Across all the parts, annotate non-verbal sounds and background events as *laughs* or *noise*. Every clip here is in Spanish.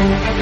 Muy buenas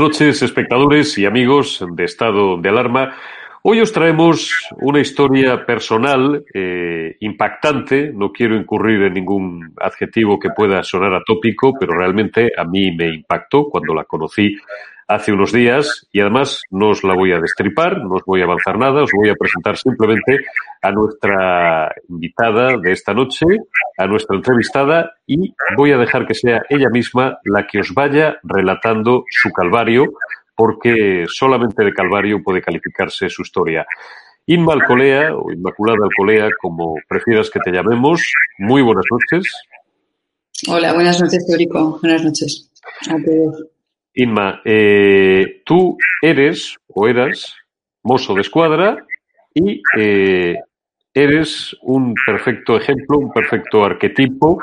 noches, espectadores y amigos de Estado de Alarma. Hoy os traemos una historia personal eh, impactante. No quiero incurrir en ningún adjetivo que pueda sonar atópico, pero realmente a mí me impactó cuando la conocí hace unos días y además no os la voy a destripar, no os voy a avanzar nada, os voy a presentar simplemente a nuestra invitada de esta noche, a nuestra entrevistada y voy a dejar que sea ella misma la que os vaya relatando su calvario porque solamente de calvario puede calificarse su historia. Inma Alcolea o Inmaculada Alcolea, como prefieras que te llamemos, muy buenas noches. Hola, buenas noches, Teórico. Buenas noches a todos. Inma, eh, tú eres o eras mozo de escuadra y eh, eres un perfecto ejemplo, un perfecto arquetipo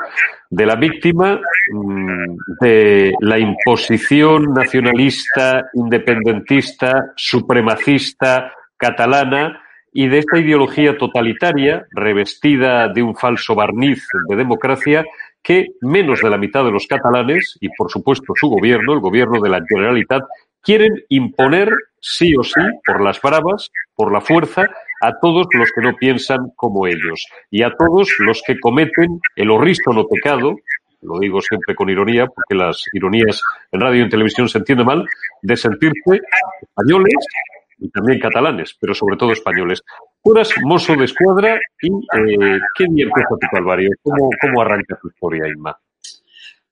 de la víctima mm, de la imposición nacionalista, independentista, supremacista catalana y de esta ideología totalitaria revestida de un falso barniz de democracia que menos de la mitad de los catalanes y, por supuesto, su gobierno, el gobierno de la Generalitat, quieren imponer sí o sí, por las bravas, por la fuerza, a todos los que no piensan como ellos y a todos los que cometen el horrísono pecado, lo digo siempre con ironía, porque las ironías en radio y en televisión se entienden mal, de sentirse españoles y también catalanes, pero sobre todo españoles. Tú eras mozo de escuadra y eh, ¿qué día empieza tu calvario? ¿Cómo, ¿Cómo arranca tu historia, Inma?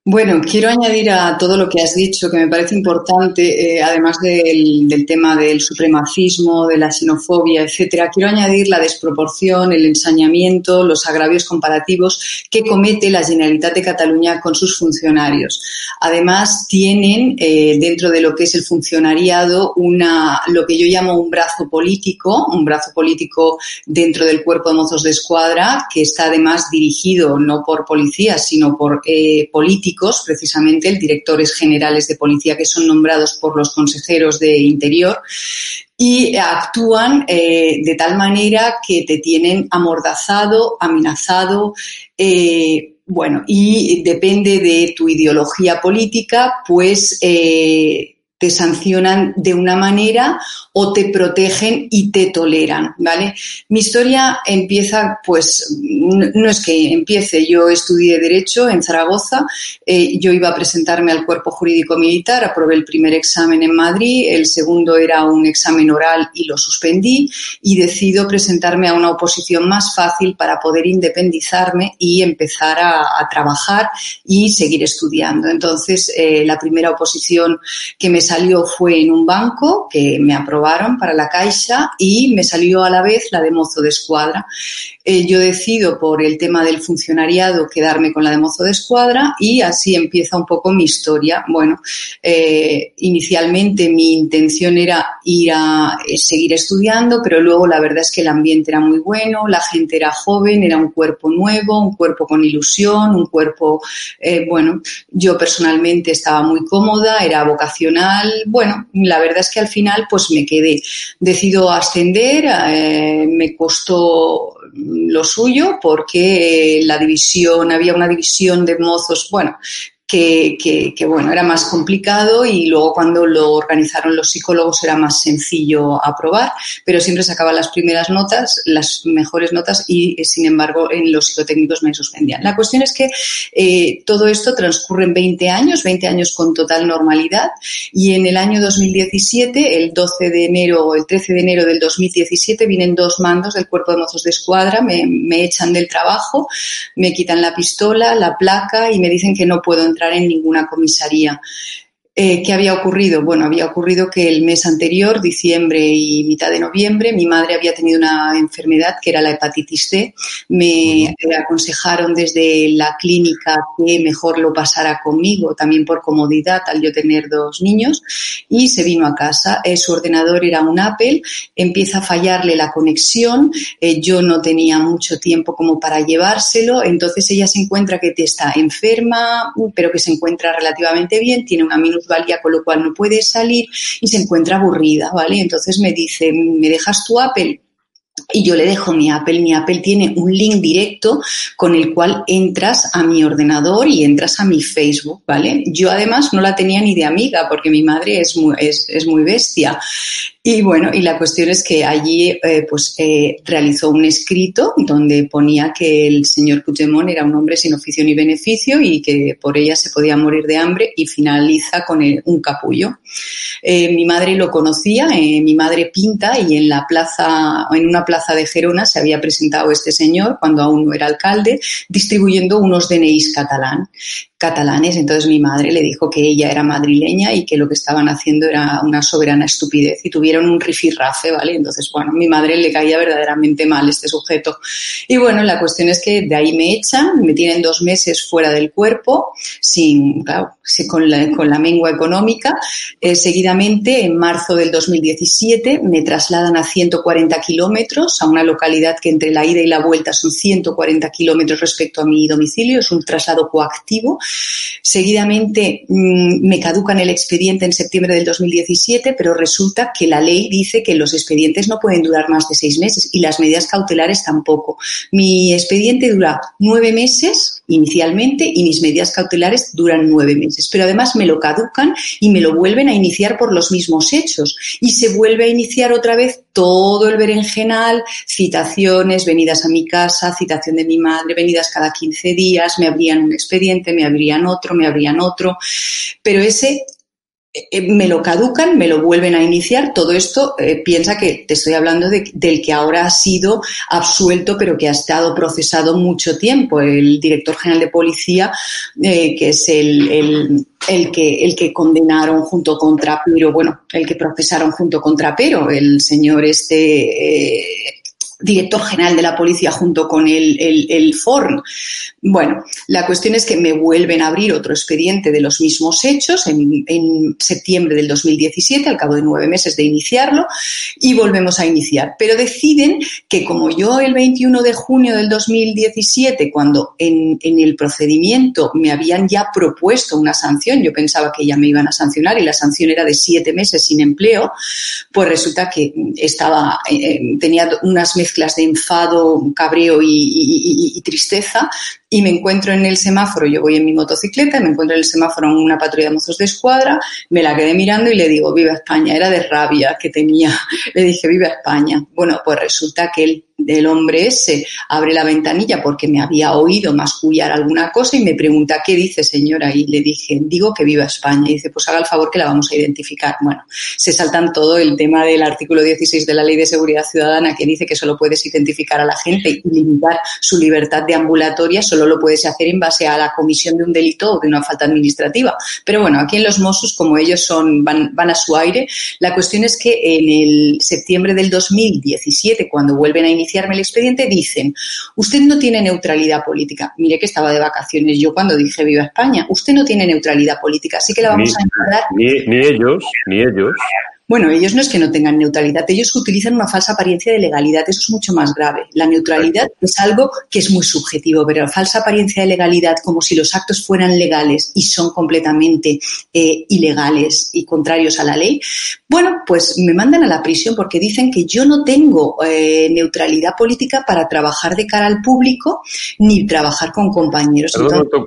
Bueno, quiero añadir a todo lo que has dicho, que me parece importante, eh, además del, tema del supremacismo, de la xenofobia, etcétera, quiero añadir la desproporción, el ensañamiento, los agravios comparativos que comete la Generalitat de Cataluña con sus funcionarios. Además, tienen eh, dentro de lo que es el funcionariado una, lo que yo llamo un brazo político, un brazo político dentro del cuerpo de mozos de escuadra, que está además dirigido no por policías, sino por eh, políticos precisamente el directores generales de policía que son nombrados por los consejeros de Interior y actúan eh, de tal manera que te tienen amordazado, amenazado, eh, bueno, y depende de tu ideología política, pues eh, te sancionan de una manera o te protegen y te toleran, ¿vale? Mi historia empieza, pues, no es que empiece, yo estudié Derecho en Zaragoza, eh, yo iba a presentarme al Cuerpo Jurídico Militar, aprobé el primer examen en Madrid, el segundo era un examen oral y lo suspendí y decido presentarme a una oposición más fácil para poder independizarme y empezar a, trabajar y seguir estudiando. Entonces, eh, la primera oposición que me salió fue en un banco que me aprobaron para la Caixa y me salió a la vez la de mozo de escuadra. Eh, yo decido por el tema del funcionariado quedarme con la de mozo de escuadra y así empieza un poco mi historia. Bueno, eh, inicialmente mi intención era ir a eh, seguir estudiando, pero luego la verdad es que el ambiente era muy bueno, la gente era joven, era un cuerpo nuevo, un cuerpo con ilusión, un cuerpo, bueno, yo personalmente estaba muy cómoda, era vocacional, bueno, la verdad es que al final pues me quedé. Decido ascender, me costó lo suyo porque la división, había una división de mozos, bueno, que, que, bueno, era más complicado y luego cuando lo organizaron los psicólogos era más sencillo aprobar, pero siempre sacaba las primeras notas, las mejores notas y sin embargo en los psicotécnicos me suspendían. La cuestión es que eh, todo esto transcurre en 20 años, 20 años con total normalidad y en el año 2017, el 12 de enero o el 13 de enero del 2017, vienen dos mandos del cuerpo de mozos de escuadra, me, me echan del trabajo, me quitan la pistola, la placa y me dicen que no puedo entrar entrar en ninguna comisaría. Eh, ¿Qué había ocurrido? Bueno, había ocurrido que el mes anterior, diciembre y mitad de noviembre, mi madre había tenido una enfermedad que era la hepatitis C. Me aconsejaron desde la clínica que mejor lo pasara conmigo, también por comodidad al yo tener dos niños, y se vino a casa. Eh, su ordenador era un Apple, empieza a fallarle la conexión, eh, yo no tenía mucho tiempo como para llevárselo, entonces ella se encuentra que está enferma, pero que se encuentra relativamente bien, tiene una minus valía, con lo cual no puede salir y se encuentra aburrida, ¿vale? Entonces me dice, ¿me dejas tu Apple? y yo le dejo mi Apple. Mi Apple tiene un link directo con el cual entras a mi ordenador y entras a mi Facebook, ¿vale? Yo además no la tenía ni de amiga porque mi madre es muy, es, es muy bestia. Y bueno, y la cuestión es que allí eh, pues eh, realizó un escrito donde ponía que el señor Puigdemont era un hombre sin oficio ni beneficio y que por ella se podía morir de hambre y finaliza con un capullo. Eh, mi madre lo conocía, mi madre pinta y en la plaza, en una plaza de Gerona se había presentado este señor cuando aún no era alcalde distribuyendo unos DNIs catalán catalanes. Entonces mi madre le dijo que ella era madrileña y que lo que estaban haciendo era una soberana estupidez y tuvieron un rifirrafe, ¿vale? Entonces, bueno, mi madre le caía verdaderamente mal este sujeto. Y bueno, la cuestión es que de ahí me echan, me tienen dos meses fuera del cuerpo, sin, claro, con la, con la mengua económica. Eh, seguidamente, en marzo del 2017, me trasladan a 140 kilómetros, a una localidad que entre la ida y la vuelta son 140 kilómetros respecto a mi domicilio, es un traslado coactivo Seguidamente mm, me caducan el expediente en septiembre del 2017, pero resulta que la ley dice que los expedientes no pueden durar más de seis meses y las medidas cautelares tampoco. Mi expediente dura nueve meses inicialmente y mis medidas cautelares duran nueve meses, pero además me lo caducan y me lo vuelven a iniciar por los mismos hechos y se vuelve a iniciar otra vez todo el berenjenal, citaciones, venidas a mi casa, citación de mi madre, venidas cada 15 días, me abrían un expediente, me abrían otro, me abrían otro, pero ese me lo caducan, me lo vuelven a iniciar. Todo esto eh, piensa que te estoy hablando de, del que ahora ha sido absuelto, pero que ha estado procesado mucho tiempo. El director general de policía, eh, que es el, el, el, que, el que condenaron junto con Trapero, bueno, el que procesaron junto con Trapero, el señor este director general de la policía junto con el, el, el FORN. Bueno, la cuestión es que me vuelven a abrir otro expediente de los mismos hechos en, en, septiembre del 2017, al cabo de nueve meses de iniciarlo, y volvemos a iniciar. Pero deciden que como yo el 21 de junio del 2017, cuando en, en el procedimiento me habían ya propuesto una sanción, yo pensaba que ya me iban a sancionar y la sanción era de siete meses sin empleo, pues resulta que estaba, eh, tenía unas mezclas de enfado, cabreo y, tristeza y me encuentro en el semáforo, yo voy en mi motocicleta, me encuentro en el semáforo en una patrulla de mozos de escuadra, me la quedé mirando y le digo, viva España, era de rabia que tenía, *laughs* le dije, viva España. Bueno, pues resulta que él el hombre ese abre la ventanilla porque me había oído mascullar alguna cosa y me pregunta, ¿qué dice señora? Y le dije, digo que viva España. Y dice, pues haga el favor que la vamos a identificar. Bueno, se saltan todo el tema del artículo 16 de la Ley de Seguridad Ciudadana que dice que solo puedes identificar a la gente y limitar su libertad de ambulatoria, solo lo puedes hacer en base a la comisión de un delito o de una falta administrativa. Pero bueno, aquí en los Mossos, como ellos son, van, van a su aire, la cuestión es que en el septiembre del 2017, cuando vuelven a iniciar el expediente, dicen, usted no tiene neutralidad política. Mire que estaba de vacaciones yo cuando dije viva España. Usted no tiene neutralidad política, así que la vamos a encontrar. ni ellos, ni ellos. Bueno, ellos no es que no tengan neutralidad, ellos utilizan una falsa apariencia de legalidad, eso es mucho más grave. La neutralidad es algo que es muy subjetivo, pero la falsa apariencia de legalidad, como si los actos fueran legales y son completamente eh, ilegales y contrarios a la ley, bueno, pues me mandan a la prisión porque dicen que yo no tengo eh, neutralidad política para trabajar de cara al público ni trabajar con compañeros.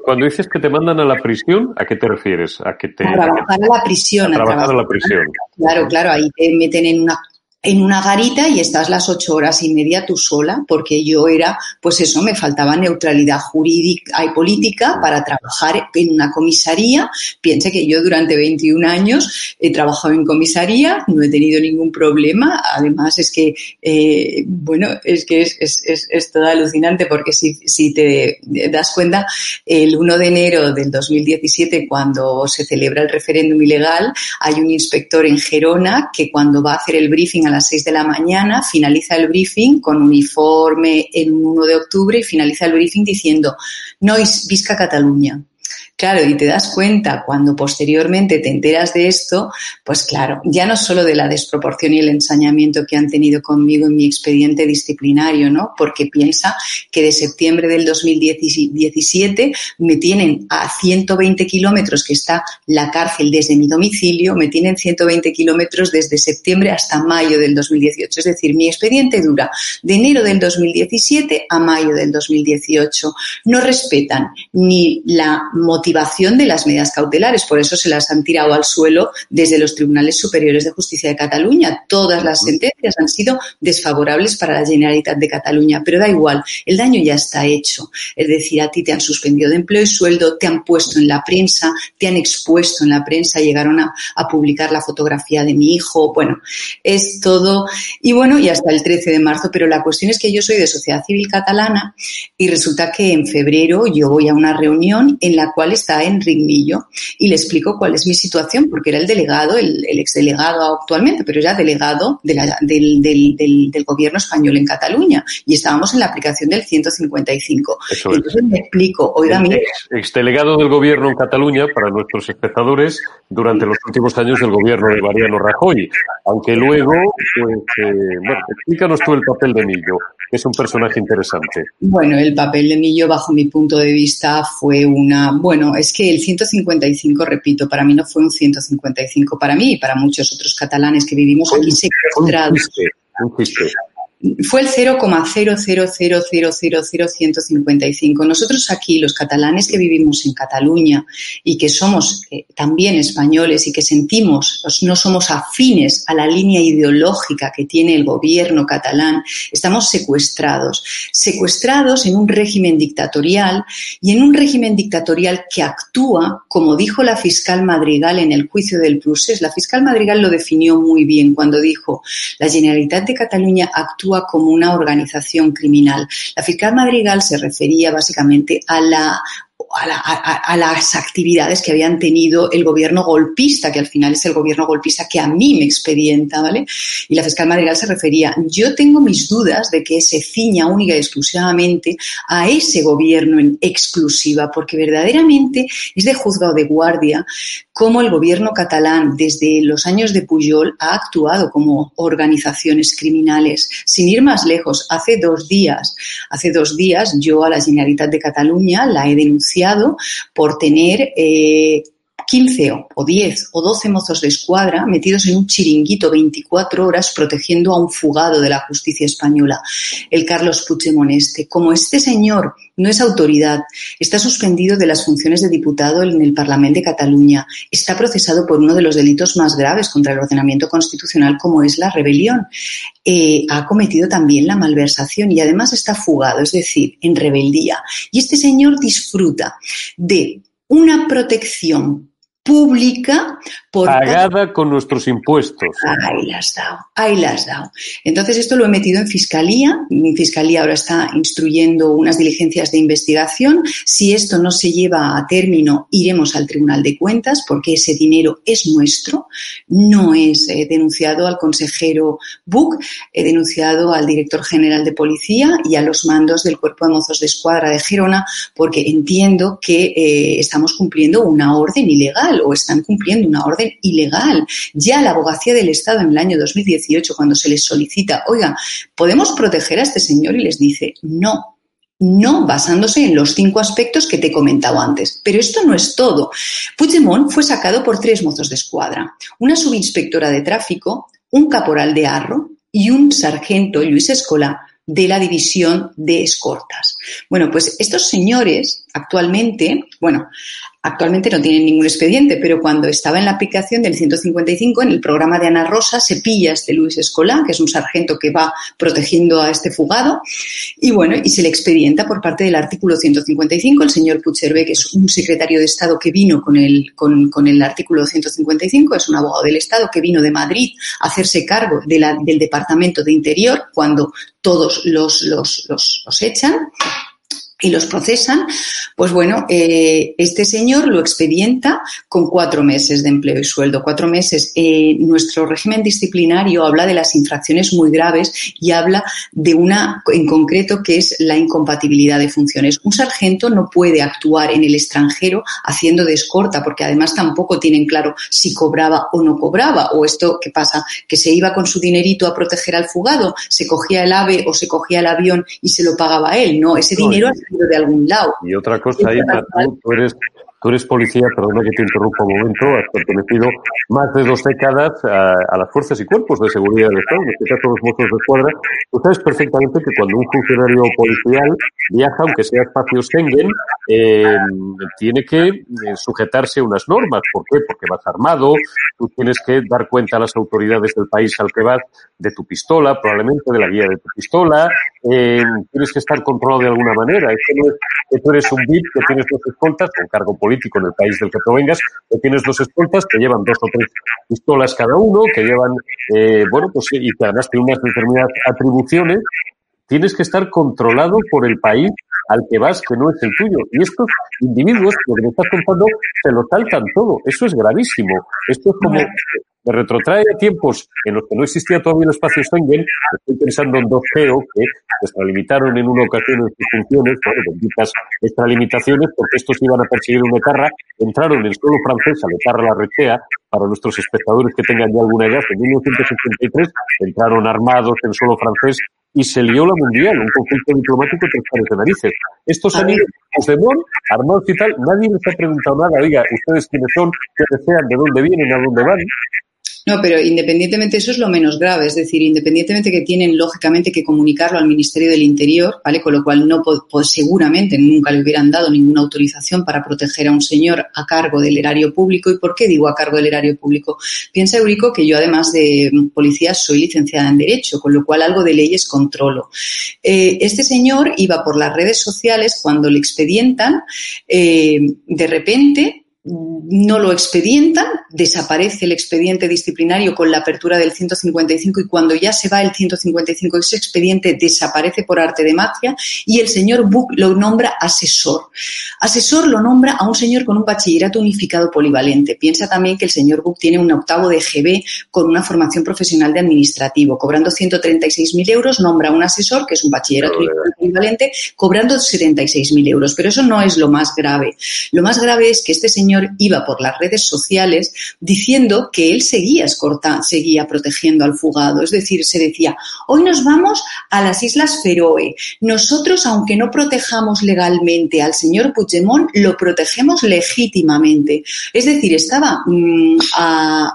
cuando dices que te mandan a la prisión, ¿a qué te refieres? A que te a trabajar a, la prisión. A, trabajar a la prisión. Claro, claro, ahí te meten en una en una garita y estás las ocho horas y media tú sola, porque yo era, pues eso, me faltaba neutralidad jurídica y política para trabajar en una comisaría. Piense que yo durante 21 años he trabajado en comisaría, no he tenido ningún problema. Además, es que, eh, bueno, es que es, es, es, todo alucinante porque si, si te das cuenta, el 1 de enero del 2017, cuando se celebra el referéndum ilegal, hay un inspector en Gerona que cuando va a hacer el briefing a las 6 de la mañana, finaliza el briefing con uniforme en 1 de octubre y finaliza el briefing diciendo, no visca Cataluña. Claro, y te das cuenta cuando posteriormente te enteras de esto, pues claro, ya no solo de la desproporción y el ensañamiento que han tenido conmigo en mi expediente disciplinario, ¿no? Porque piensa que de septiembre del 2017 me tienen a 120 kilómetros, que está la cárcel desde mi domicilio, me tienen 120 kilómetros desde septiembre hasta mayo del 2018. Es decir, mi expediente dura de enero del 2017 a mayo del 2018. No respetan ni la motivación de las medidas cautelares. Por eso se las han tirado al suelo desde los tribunales superiores de justicia de Cataluña. Todas las sentencias han sido desfavorables para la Generalitat de Cataluña, pero da igual, el daño ya está hecho. Es decir, a ti te han suspendido de empleo y sueldo, te han puesto en la prensa, te han expuesto en la prensa, llegaron a, a publicar la fotografía de mi hijo. Bueno, es todo. Y bueno, y hasta el 13 de marzo, pero la cuestión es que yo soy de sociedad civil catalana y resulta que en febrero yo voy a una reunión en la cual está en Rimillo y le explico cuál es mi situación, porque era el delegado, el, el exdelegado actualmente, pero era delegado de la, del, del, del, del, gobierno español en Cataluña y estábamos en la aplicación del 155. Eso Entonces me explico, oiga, el ex, exdelegado del gobierno en Cataluña, para nuestros espectadores, durante los últimos años del gobierno de Mariano Rajoy, aunque luego, pues, eh, bueno, explícanos tú el papel de Millo, que es un personaje interesante. Bueno, el papel de Millo, bajo mi punto de vista, fue una, bueno, es que el 155, repito, para mí no fue un 155 para mí y para muchos otros catalanes que vivimos aquí secuestrados. Fue el 0,000000155. Nosotros aquí, los catalanes que vivimos en Cataluña y que somos eh, también españoles y que sentimos, pues, no somos afines a la línea ideológica que tiene el gobierno catalán, estamos secuestrados. Secuestrados en un régimen dictatorial y en un régimen dictatorial que actúa, como dijo la fiscal Madrigal en el juicio del Prusés. La fiscal Madrigal lo definió muy bien cuando dijo, la Generalitat de Cataluña actúa como una organización criminal. La fiscal Madrigal se refería básicamente a la a, la, a, a, las actividades que habían tenido el gobierno golpista, que al final es el gobierno golpista que a mí me expedienta, ¿vale? Y la fiscal Madrigal se refería, yo tengo mis dudas de que se ciña única y exclusivamente a ese gobierno en exclusiva, porque verdaderamente es de juzgado de guardia cómo el gobierno catalán desde los años de Pujol ha actuado como organizaciones criminales. Sin ir más lejos, hace dos días, hace dos días yo a la Generalitat de Cataluña la he denunciado por tener eh, 15 o 10 o 12 mozos de escuadra metidos en un chiringuito 24 horas protegiendo a un fugado de la justicia española, el Carlos Puigdemont este. Como este señor no es autoridad, está suspendido de las funciones de diputado en el Parlamento de Cataluña, está procesado por uno de los delitos más graves contra el ordenamiento constitucional como es la rebelión. Eh, ha cometido también la malversación y además está fugado, es decir, en rebeldía. Y este señor disfruta de una protección pública Pagada con nuestros impuestos. Ahí la has dado, ahí la has dado. Entonces esto lo he metido en Fiscalía. Mi Fiscalía ahora está instruyendo unas diligencias de investigación. Si esto no se lleva a término, iremos al Tribunal de Cuentas porque ese dinero es nuestro. No es eh, denunciado al consejero Buc, he denunciado al director general de policía y a los mandos del Cuerpo de Mozos de Escuadra de Gerona porque entiendo que eh, estamos cumpliendo una orden ilegal o están cumpliendo una orden ilegal. Ya la abogacía del Estado en el año 2018, cuando se les solicita, oiga, ¿podemos proteger a este señor? Y les dice, no, no basándose en los cinco aspectos que te he comentado antes. Pero esto no es todo. Puigdemont fue sacado por tres mozos de escuadra, una subinspectora de tráfico, un caporal de arro y un sargento, Luis Escola, de la división de escortas. Bueno, pues estos señores actualmente, bueno, Actualmente no tienen ningún expediente, pero cuando estaba en la aplicación del 155, en el programa de Ana Rosa, se pilla este Luis Escolá, que es un sargento que va protegiendo a este fugado, y bueno, y se le expedienta por parte del artículo 155. El señor Pucherbe, que es un secretario de Estado que vino con el, con, el artículo 155, es un abogado del Estado que vino de Madrid a hacerse cargo de la, del Departamento de Interior cuando todos los, los, los, los echan y los procesan, pues bueno, eh, este señor lo expedienta con cuatro meses de empleo y sueldo. Cuatro meses. Eh, nuestro régimen disciplinario habla de las infracciones muy graves y habla de una en concreto que es la incompatibilidad de funciones. Un sargento no puede actuar en el extranjero haciendo de escorta porque además tampoco tienen claro si cobraba o no cobraba. O esto, ¿qué pasa? Que se iba con su dinerito a proteger al fugado, se cogía el ave o se cogía el avión y se lo pagaba él. No, ese dinero de algún lado. Y otra cosa, Irma, tú, eres Tú eres policía, perdona que te interrumpa un momento, has pertenecido más de dos décadas a, las fuerzas y cuerpos de seguridad del Estado, en este caso los mozos de escuadra. Tú sabes perfectamente que cuando un funcionario policial viaja, aunque sea espacio Schengen, eh, tiene que eh, sujetarse a unas normas. ¿Por qué? Porque vas armado, tú tienes que dar cuenta a las autoridades del país al que vas de tu pistola, probablemente de la guía de tu pistola, eh, tienes que estar controlado de alguna manera. Esto no es que tú eres un VIP que tienes dos escoltas con cargo político político en el país del que provengas, que tienes dos escoltas que llevan dos o tres pistolas cada uno, que llevan, eh, bueno, pues y que además tienen unas determinadas atribuciones, tienes que estar controlado por el país al que vas que no es el tuyo. Y estos individuos, lo que me estás contando, se lo saltan todo. Eso es gravísimo. Esto es como, me retrotrae a tiempos en los que no existía todavía el espacio Schengen. Estoy pensando en dos GEO que extralimitaron en una ocasión en sus funciones, bueno, benditas extralimitaciones, porque estos iban a perseguir una etarra, entraron en suelo francés a letar la rechea, para nuestros espectadores que tengan ya alguna edad, en 1983 entraron armados en suelo francés y se lió la mundial, un conflicto diplomático tres pares de narices. Estos han ido Puigdemont, armados y tal, nadie les ha preguntado nada, oiga, ustedes quiénes son, qué desean, de dónde vienen, a dónde van. No, pero independientemente eso es lo menos grave, es decir, independientemente que tienen lógicamente que comunicarlo al Ministerio del Interior, ¿vale? Con lo cual no pues seguramente nunca le hubieran dado ninguna autorización para proteger a un señor a cargo del erario público. ¿Y por qué digo a cargo del erario público? Piensa Eurico que yo además de policía soy licenciada en Derecho, con lo cual algo de leyes controlo. Eh, este señor iba por las redes sociales cuando le expedientan, eh, de repente no lo expedientan, desaparece el expediente disciplinario con la apertura del 155 y cuando ya se va el 155 ese expediente desaparece por arte de magia y el señor Buck lo nombra asesor. Asesor lo nombra a un señor con un bachillerato unificado polivalente. Piensa también que el señor Buck tiene un octavo de GB con una formación profesional de administrativo. Cobrando 136.000 euros nombra a un asesor que es un bachillerato unificado polivalente cobrando 76.000 euros. Pero eso no es lo más grave. Lo más grave es que este señor iba por las redes sociales diciendo que él seguía seguía protegiendo al fugado. Es decir, se decía, hoy nos vamos a las Islas Feroe. Nosotros, aunque no protejamos legalmente al señor Puigdemont, lo protegemos legítimamente. Es decir, estaba mm, a,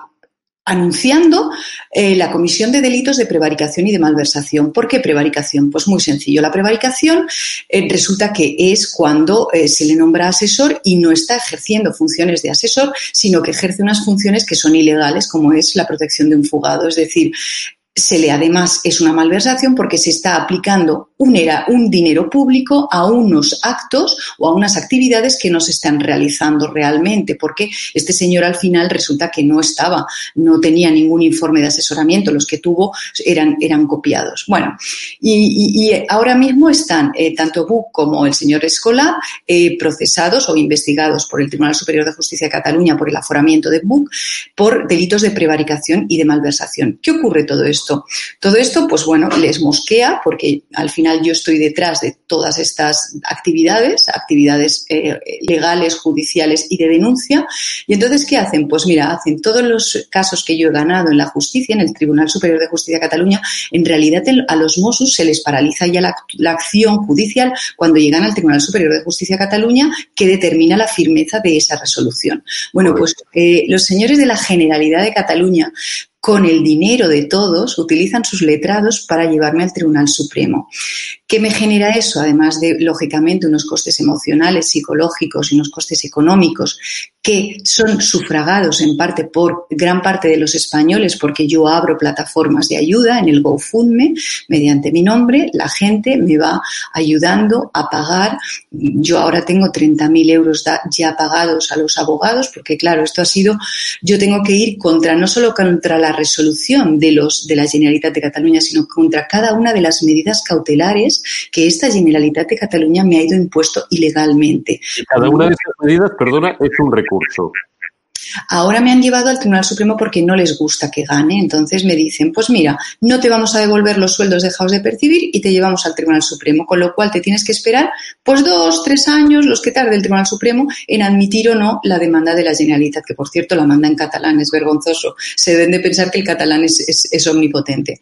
anunciando eh, la comisión de delitos de prevaricación y de malversación. ¿Por qué prevaricación? Pues muy sencillo. La prevaricación eh, resulta que es cuando eh, se le nombra asesor y no está ejerciendo funciones de asesor, sino que ejerce unas funciones que son ilegales, como es la protección de un fugado. Es decir, se le además es una malversación porque se está aplicando un, dinero público a unos actos o a unas actividades que no se están realizando realmente, porque este señor al final resulta que no estaba, no tenía ningún informe de asesoramiento, los que tuvo eran, eran copiados. Bueno, y, ahora mismo están eh, tanto Buc como el señor Escola eh, procesados o investigados por el Tribunal Superior de Justicia de Cataluña por el aforamiento de Buc por delitos de prevaricación y de malversación. ¿Qué ocurre todo esto? Todo esto, pues bueno, les mosquea porque al final yo estoy detrás de todas estas actividades, actividades eh, legales, judiciales y de denuncia. Y entonces, ¿qué hacen? Pues mira, hacen todos los casos que yo he ganado en la justicia, en el Tribunal Superior de Justicia de Cataluña, en realidad a los Mossos se les paraliza ya la, acción judicial cuando llegan al Tribunal Superior de Justicia de Cataluña que determina la firmeza de esa resolución. Bueno, pues eh, los señores de la Generalidad de Cataluña con el dinero de todos, utilizan sus letrados para llevarme al Tribunal Supremo. ¿Qué me genera eso? Además de, lógicamente, unos costes emocionales, psicológicos y unos costes económicos que son sufragados en parte por gran parte de los españoles porque yo abro plataformas de ayuda en el GoFundMe mediante mi nombre, la gente me va ayudando a pagar. Yo ahora tengo 30.000 euros ya pagados a los abogados porque claro, esto ha sido, yo tengo que ir contra, no solo contra la resolución de los de la Generalitat de Cataluña, sino contra cada una de las medidas cautelares que esta Generalitat de Cataluña me ha ido impuesto ilegalmente. Cada una de esas medidas, perdona, es un recurso. Ahora me han llevado al Tribunal Supremo porque no les gusta que gane. Entonces me dicen, pues mira, no te vamos a devolver los sueldos dejados de percibir y te llevamos al Tribunal Supremo, con lo cual te tienes que esperar pues dos, tres años, los que tarde el Tribunal Supremo, en admitir o no la demanda de la Generalitat, que por cierto la manda en catalán, es vergonzoso. Se deben de pensar que el catalán es, omnipotente.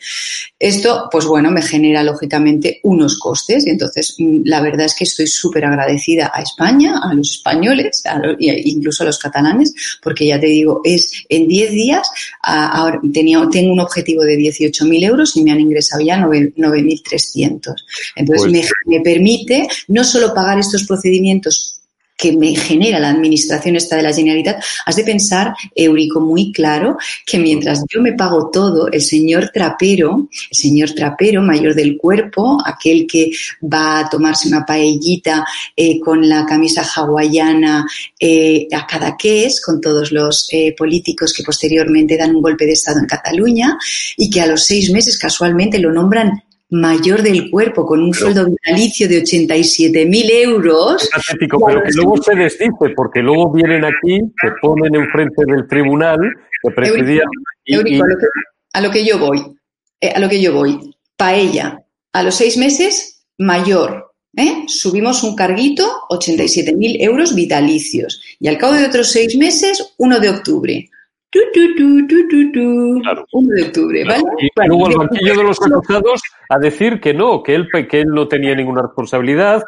Esto, pues bueno, me genera lógicamente unos costes y entonces mm, la verdad es que estoy súper agradecida a España, a los españoles, incluso a los catalanes, porque ya te digo, es en 10 días, ahora tenía, tengo un objetivo de 18.000 euros y me han ingresado ya 9.300. Entonces pues me, me permite no solo pagar estos procedimientos que me genera la administración esta de la Generalitat, has de pensar, Eurico, muy claro, que mientras yo me pago todo, el señor trapero, el señor trapero mayor del cuerpo, aquel que va a tomarse una paellita eh, con la camisa hawaiana eh, a cada es, con todos los eh, políticos que posteriormente dan un golpe de Estado en Cataluña y que a los seis meses casualmente lo nombran mayor del cuerpo con un sueldo vitalicio de 87.000 euros. pero que luego se desdice, porque luego vienen aquí, se ponen enfrente del tribunal que precedía. a, lo que, yo voy, eh, a lo que yo voy, paella, a los seis meses, mayor. ¿eh? Subimos un carguito, 87.000 euros vitalicios. Y al cabo de otros seis meses, 1 de octubre. Tu, tu, 1 de octubre, ¿vale? Y luego el banquillo de los acusados a decir que no, que él, que él no tenía ninguna responsabilidad.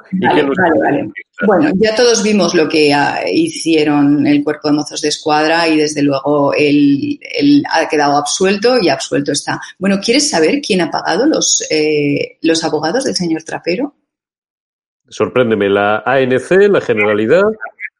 Bueno, ya todos vimos lo que ah, hicieron el cuerpo de mozos de escuadra y desde luego él, ha quedado absuelto y absuelto está. Bueno, ¿quieres saber quién ha pagado los, eh, los abogados del señor Trapero? Sorpréndeme, la ANC, la Generalidad.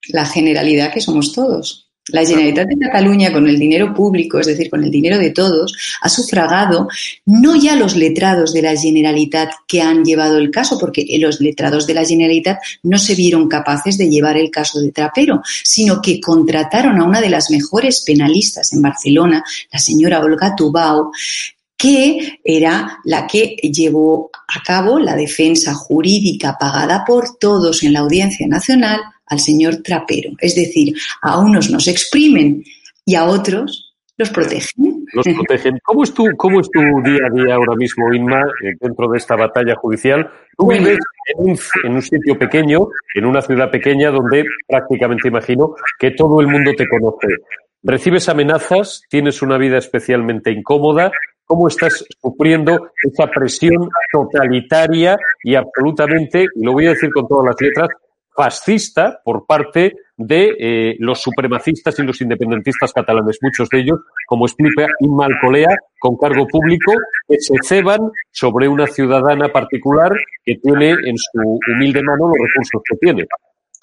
La Generalidad que somos todos. La Generalitat de Cataluña, con el dinero público, es decir, con el dinero de todos, ha sufragado no ya los letrados de la Generalitat que han llevado el caso, porque los letrados de la Generalitat no se vieron capaces de llevar el caso de Trapero, sino que contrataron a una de las mejores penalistas en Barcelona, la señora Olga Tubau, que era la que llevó a cabo la defensa jurídica pagada por todos en la Audiencia Nacional al señor trapero. Es decir, a unos nos exprimen y a otros Los protegen. Los protegen. ¿Cómo es tu, cómo es tu día a día ahora mismo, Inma, eh, dentro de esta batalla judicial? Tú vives en un, en un sitio pequeño, en una ciudad pequeña, donde prácticamente imagino que todo el mundo te conoce. ¿Recibes amenazas? ¿Tienes una vida especialmente incómoda? ¿Cómo estás sufriendo esa presión totalitaria y absolutamente, y lo voy a decir con todas las letras, fascista por parte de eh, los supremacistas y los independentistas catalanes, muchos de ellos, como explica Inma Alcolea, con cargo público, que se ceban sobre una ciudadana particular que tiene en su humilde mano los recursos que tiene.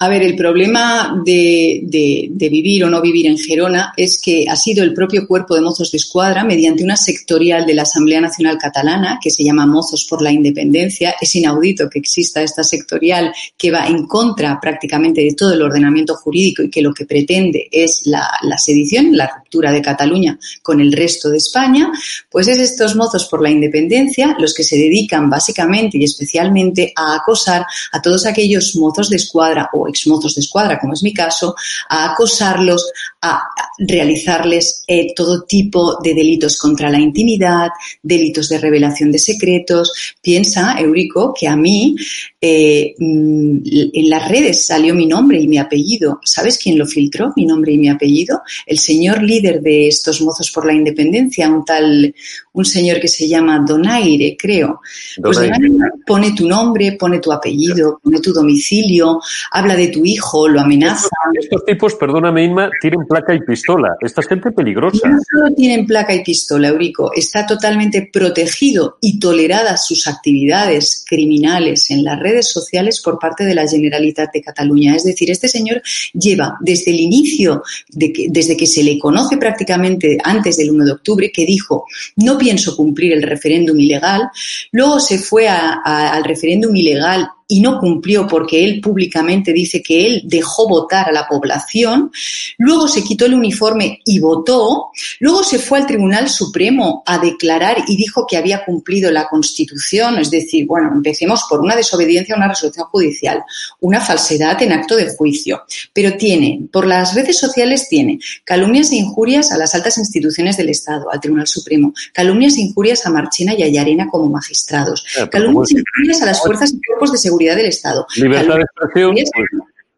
A ver, el problema de, de, vivir o no vivir en Gerona es que ha sido el propio cuerpo de mozos de escuadra, mediante una sectorial de la Asamblea Nacional Catalana, que se llama Mozos por la Independencia. Es inaudito que exista esta sectorial que va en contra prácticamente de todo el ordenamiento jurídico y que lo que pretende es la, la sedición, la de Cataluña con el resto de España. Pues es estos mozos por la independencia los que se dedican básicamente y especialmente a acosar a todos aquellos mozos de escuadra o exmozos de escuadra, como es mi caso, a acosarlos, a realizarles eh, todo tipo de delitos contra la intimidad, delitos de revelación de secretos. Piensa, Eurico, que a mí eh, mm, en las redes salió mi nombre y mi apellido. ¿Sabes quién lo filtró, mi nombre y mi apellido? El señor líder de estos mozos por la independencia, un tal, un señor que se llama Donaire, creo. Pues Donaire pone tu nombre, pone tu apellido, pone tu domicilio, habla de tu hijo, lo amenaza. Estos, tipos, perdóname Inma, tienen placa y pistola. Esta gente peligrosa. No solo tienen placa y pistola, Eurico, está totalmente protegido y toleradas sus actividades criminales en las redes sociales por parte de la Generalitat de Cataluña. Es decir, este señor lleva desde el inicio, de que, desde que se le conoce prácticamente antes del 1 de octubre, que dijo, no pienso cumplir el referéndum ilegal, luego se fue al referéndum ilegal y no cumplió porque él públicamente dice que él dejó votar a la población, luego se quitó el uniforme y votó, luego se fue al Tribunal Supremo a declarar y dijo que había cumplido la Constitución, es decir, bueno, empecemos por una desobediencia a una resolución judicial, una falsedad en acto de juicio, pero tiene, por las redes sociales tiene calumnias e injurias a las altas instituciones del Estado, al Tribunal Supremo, calumnias e injurias a Marchena y a Yarena como magistrados, calumnias e injurias a las fuerzas y cuerpos de seguridad seguridad del Estado. Libertad de expresión. Pues,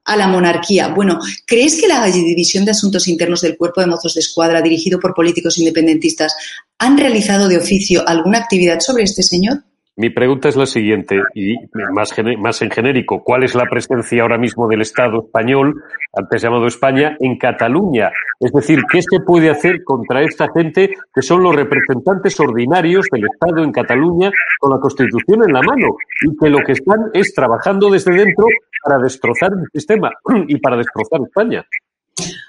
a la monarquía. Bueno, ¿crees que la División de Asuntos Internos del Cuerpo de Mozos de Escuadra, dirigido por políticos independentistas, han realizado de oficio alguna actividad sobre este señor? Mi pregunta es la siguiente, y más, en genérico. ¿Cuál es la presencia ahora mismo del Estado español, antes llamado España, en Cataluña? Es decir, ¿qué se puede hacer contra esta gente que son los representantes ordinarios del Estado en Cataluña con la Constitución en la mano y que lo que están es trabajando desde dentro para destrozar el sistema *clears throat* y para destrozar España?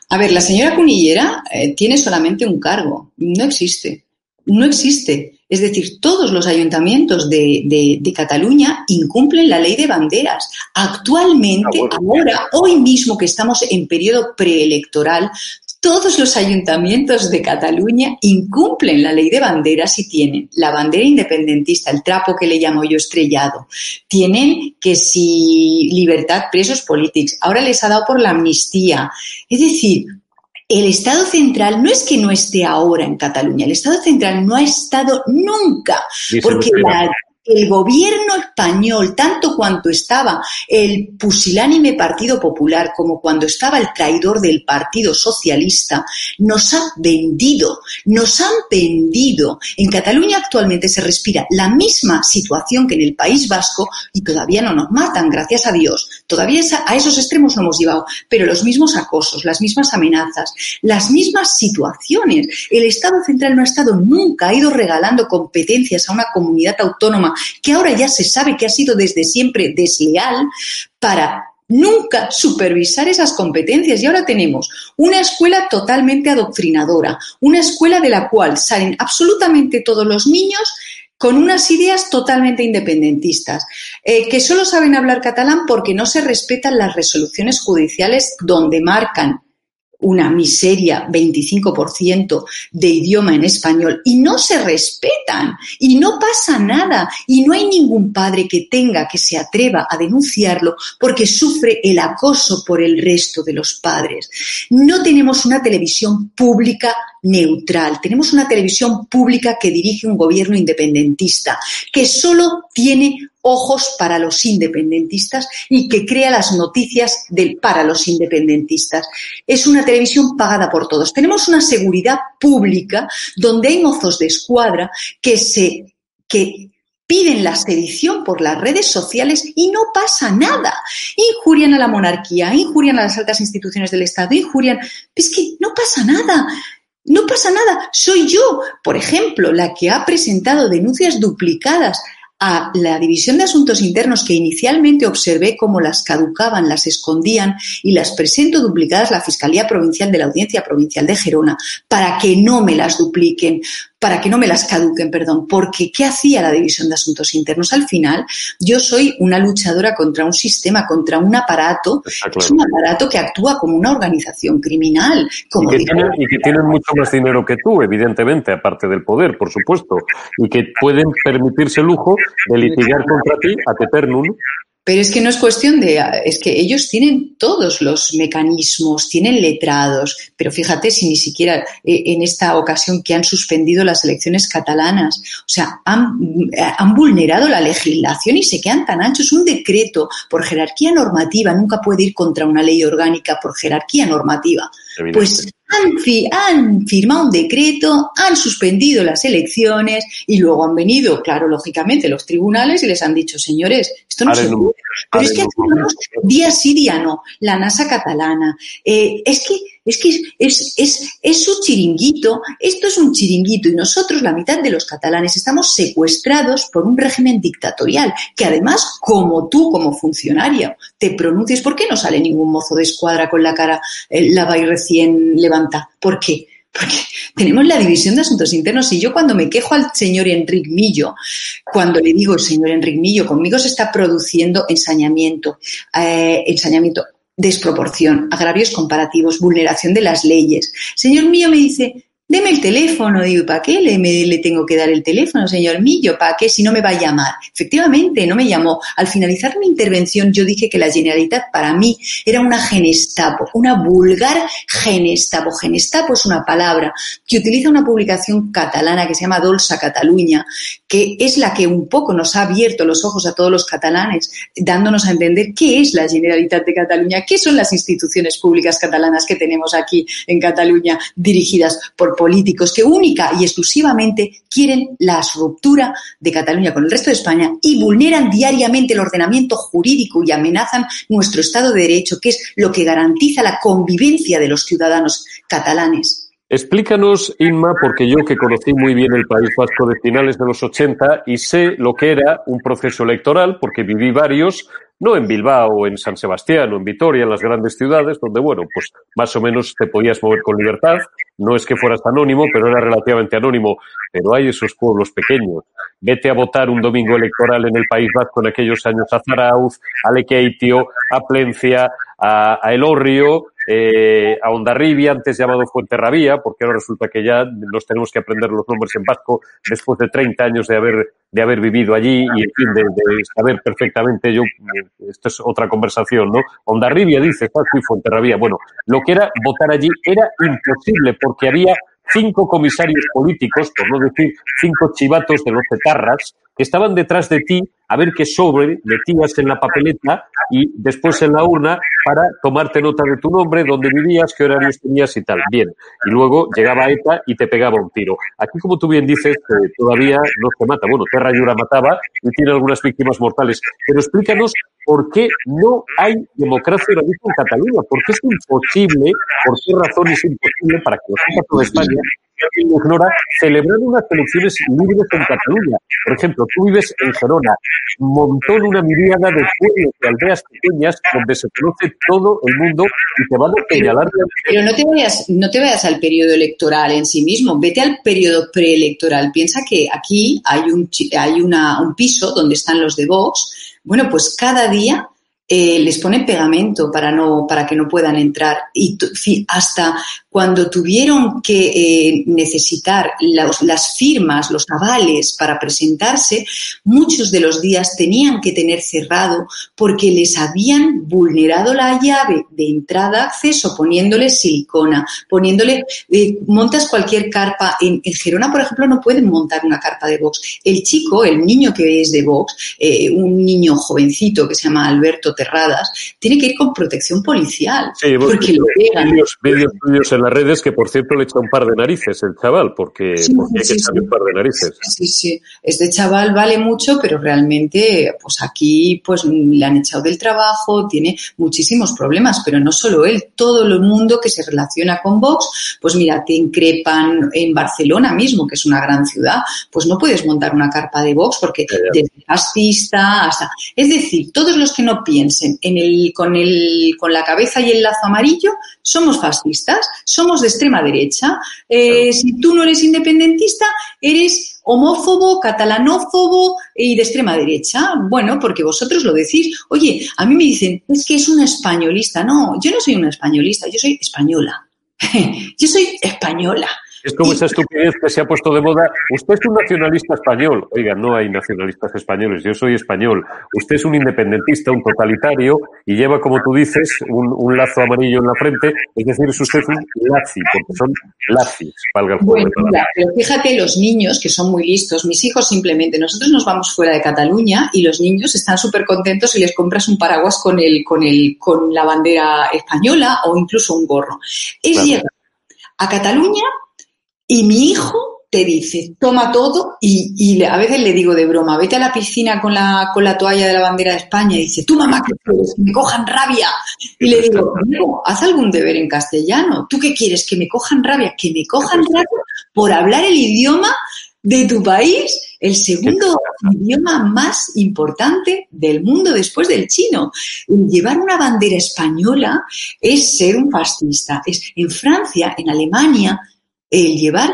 A ver, la señora Cunillera eh, tiene solamente un cargo, no existe no existe. Es decir, todos los ayuntamientos de, de, de, Cataluña incumplen la ley de banderas. Actualmente, ah, ahora, hoy mismo que estamos en periodo preelectoral, todos los ayuntamientos de Cataluña incumplen la ley de banderas y tienen la bandera independentista, el trapo que le llamo yo estrellado. Tienen que si libertad presos políticos. Ahora les ha dado por la amnistía. Es decir, el Estado central no es que no esté ahora en Cataluña, el Estado central no ha estado nunca, porque la, el gobierno español, tanto cuanto estaba el pusilánime Partido Popular como cuando estaba el traidor del Partido Socialista, nos ha vendido, nos han vendido. En Cataluña actualmente se respira la misma situación que en el País Vasco y todavía no nos matan, gracias a Dios. Todavía a esos extremos no hemos llevado, pero los mismos acosos, las mismas amenazas, las mismas situaciones. El Estado central no ha estado nunca, ha ido regalando competencias a una comunidad autónoma que ahora ya se sabe que ha sido desde siempre desleal para nunca supervisar esas competencias. Y ahora tenemos una escuela totalmente adoctrinadora, una escuela de la cual salen absolutamente todos los niños con unas ideas totalmente independentistas, eh, que solo saben hablar catalán porque no se respetan las resoluciones judiciales donde marcan una miseria 25% de idioma en español y no se respetan y no pasa nada y no hay ningún padre que tenga que se atreva a denunciarlo porque sufre el acoso por el resto de los padres. No tenemos una televisión pública neutral, tenemos una televisión pública que dirige un gobierno independentista que solo tiene ojos para los independentistas y que crea las noticias del, para los independentistas. Es una televisión pagada por todos. Tenemos una seguridad pública donde hay mozos de escuadra que se que piden la sedición por las redes sociales y no pasa nada. Injurian a la monarquía, injurian a las altas instituciones del Estado, injurian. Es que no pasa nada. No pasa nada. Soy yo, por ejemplo, la que ha presentado denuncias duplicadas a la División de Asuntos Internos que inicialmente observé cómo las caducaban, las escondían y las presento duplicadas a la Fiscalía Provincial de la Audiencia Provincial de Gerona para que no me las dupliquen, para que no me las caduquen, perdón, porque ¿qué hacía la División de Asuntos Internos? Al final, yo soy una luchadora contra un sistema, contra un aparato, es un aparato que actúa como una organización criminal. Como y, que tienen, y que tienen mucho más dinero que tú, evidentemente, aparte del poder, por supuesto, y que pueden permitirse el lujo de litigar contra ti a Teternum pero es que no es cuestión de, es que ellos tienen todos los mecanismos, tienen letrados, pero fíjate si ni siquiera eh, en esta ocasión que han suspendido las elecciones catalanas, o sea, han, han vulnerado la legislación y se quedan tan anchos. Un decreto por jerarquía normativa nunca puede ir contra una ley orgánica por jerarquía normativa. Pues han, firmado un decreto, han suspendido las elecciones y luego han venido, claro, lógicamente, los tribunales y les han dicho, señores, esto no se puede. Pero es que aquí tenemos día sí, día no, la NASA catalana. Eh, es que es que es, es, es su chiringuito, esto es un chiringuito y nosotros, la mitad de los catalanes, estamos secuestrados por un régimen dictatorial que además, como tú, como funcionario, te pronuncias, ¿por qué no sale ningún mozo de escuadra con la cara eh, lava y recién levanta? ¿Por qué? Porque tenemos la división de asuntos internos y yo cuando me quejo al señor Enrique Millo, cuando le digo, señor Enrique Millo, conmigo se está produciendo ensañamiento, eh, ensañamiento, desproporción, agravios comparativos, vulneración de las leyes. Señor mío me dice, Deme el teléfono, digo, ¿para qué le, tengo que dar el teléfono, señor Millo? ¿Para qué si no me va a llamar? Efectivamente, no me llamó. Al finalizar mi intervención yo dije que la Generalitat para mí era una genestapo, una vulgar genestapo. Genestapo es una palabra que utiliza una publicación catalana que se llama Dolsa Cataluña, que es la que un poco nos ha abierto los ojos a todos los catalanes, dándonos a entender qué es la Generalitat de Cataluña, qué son las instituciones públicas catalanas que tenemos aquí en Cataluña dirigidas por políticos que única y exclusivamente quieren la ruptura de Cataluña con el resto de España y vulneran diariamente el ordenamiento jurídico y amenazan nuestro Estado de Derecho, que es lo que garantiza la convivencia de los ciudadanos catalanes. Explícanos, Inma, porque yo que conocí muy bien el País Vasco de finales de los 80 y sé lo que era un proceso electoral, porque viví varios, no en Bilbao en San Sebastián o en Vitoria, en las grandes ciudades, donde, bueno, pues más o menos te podías mover con libertad. No es que fueras anónimo, pero era relativamente anónimo. Pero hay esos pueblos pequeños. Vete a votar un domingo electoral en el País Vasco en aquellos años a Zarauz, a Lequeitio, a Plencia, a, a Elorrio, eh, a Ondarribia, antes llamado Fuenterrabía, porque ahora resulta que ya nos tenemos que aprender los nombres en vasco después de 30 años de haber, de haber vivido allí y, en fin, de, saber perfectamente yo, esto es otra conversación, ¿no? Ondarribia dice, y Fuenterrabía. Bueno, lo que era votar allí era imposible porque había cinco comisarios políticos, por no decir cinco chivatos de los etarras, que estaban detrás de ti a ver qué sobre metías en la papeleta y después en la urna para tomarte nota de tu nombre, dónde vivías, qué horarios tenías y tal. Bien. Y luego llegaba ETA y te pegaba un tiro. Aquí, como tú bien dices, eh, todavía no se mata. Bueno, Terra Yura mataba y tiene algunas víctimas mortales. Pero explícanos por qué no hay democracia en Cataluña. ¿Por qué es imposible, por qué razón es imposible para que lo sepa toda España, ignora, celebrar unas elecciones libres en Cataluña. Por ejemplo, tú vives en Gerona, montón una miríada de pueblos de aldeas pequeñas donde se conoce todo el mundo y te van a señalar. Pero no te vayas, no te vayas al periodo electoral en sí mismo, vete al periodo preelectoral. Piensa que aquí hay un hay una, un piso donde están los de Vox. Bueno, pues cada día eh, les ponen pegamento para, no, para que no puedan entrar. Y hasta cuando tuvieron que eh, necesitar las firmas, los avales para presentarse, muchos de los días tenían que tener cerrado porque les habían vulnerado la llave de entrada acceso poniéndole silicona, poniéndole, eh, montas cualquier carpa. En, Gerona, por ejemplo, no pueden montar una carpa de box. El chico, el niño que es de box, eh, un niño jovencito que se llama Alberto Terradas, tiene que ir con protección policial. Sí, porque lo Vídeos, en las redes que, por cierto, le echa un par de narices el chaval, porque, hay que echarle un par de narices. Sí, sí. Este chaval vale mucho, pero realmente, pues aquí, pues le han echado del trabajo, tiene muchísimos problemas, pero no solo él, todo el mundo que se relaciona con Vox, pues mira, te increpan en Barcelona mismo, que es una gran ciudad, pues no puedes montar una carpa de Vox porque desde fascista hasta... Es decir, todos los que no piensen en el, con, el, con la cabeza y el lazo amarillo, somos fascistas, somos de extrema derecha. Eh, si tú no eres independentista, eres homófobo, catalanófobo y de extrema derecha. Bueno, porque vosotros lo decís. Oye, a mí me dicen, es que es una españolista. No, yo no soy una españolista, yo soy española. *laughs* yo soy española. Es como esa estupidez que se ha puesto de moda. Usted es un nacionalista español. Oiga, no hay nacionalistas españoles. Yo soy español. Usted es un independentista, un totalitario y lleva, como tú dices, un, lazo amarillo en la frente. Es decir, es usted un lazi, porque son lazis, valga el juego pero fíjate, los niños, que son muy listos, mis hijos simplemente, nosotros nos vamos fuera de Cataluña y los niños están súper contentos si les compras un paraguas con, el, con, el, con la bandera española o incluso un gorro. Es llegar a Cataluña y mi hijo te dice, toma todo y, a veces le digo de broma, vete a la piscina con la, con la toalla de la bandera de España y dice, tú mamá, que quieres? me cojan rabia. Y le digo, no, haz algún deber en castellano. ¿Tú qué quieres? ¿Que me cojan rabia? ¿Que me cojan rabia por hablar el idioma de tu país? El segundo idioma más importante del mundo después del chino. Llevar una bandera española es ser un fascista. Es, en Francia, en Alemania, el llevar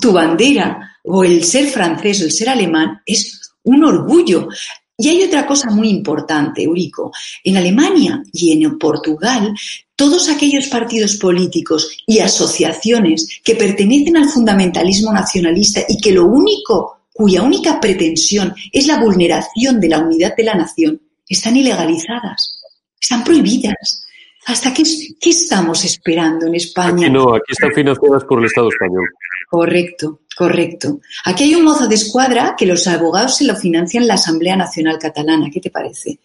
tu bandera o el ser francés o el ser alemán es un orgullo. Y hay otra cosa muy importante, Eurico. En Alemania y en Portugal, todos aquellos partidos políticos y asociaciones que pertenecen al fundamentalismo nacionalista y que lo único, cuya única pretensión es la vulneración de la unidad de la nación, están ilegalizadas, están prohibidas. ¿Hasta qué, qué estamos esperando en España? no, aquí están financiadas por el Estado español. Correcto, correcto. Aquí hay un mozo de escuadra que los abogados se lo financian la Asamblea Nacional Catalana. ¿Qué te parece?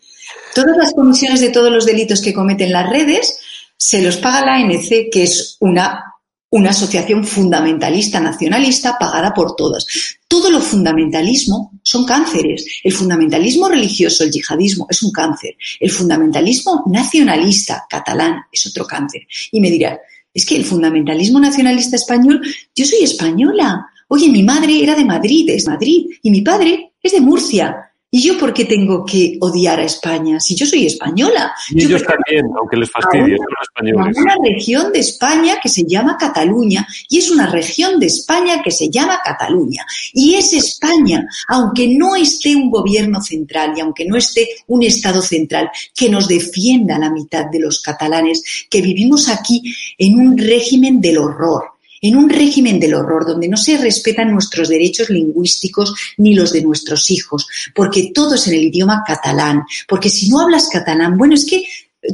Todas las comisiones de todos los delitos que cometen las redes se los paga la ANC, que es una una asociación fundamentalista nacionalista pagada por todas. Todo lo fundamentalismo son cánceres. El fundamentalismo religioso, el yihadismo, es un cáncer. El fundamentalismo nacionalista catalán es otro cáncer. Y me dirá, es que el fundamentalismo nacionalista español, yo soy española. Oye, mi madre era de Madrid, es Madrid, y mi padre es de Murcia. ¿Y yo por qué tengo que odiar a España? Si yo soy española. Y ellos también, aunque les fastidie a los españoles. una región de España que se llama Cataluña y es una región de España que se llama Cataluña. Y es España, aunque no esté un gobierno central y aunque no esté un Estado central que nos defienda la mitad de los catalanes que vivimos aquí en un régimen del horror en un régimen del horror donde no se respetan nuestros derechos lingüísticos ni los de nuestros hijos, porque todo es en el idioma catalán, porque si no hablas catalán, bueno, es que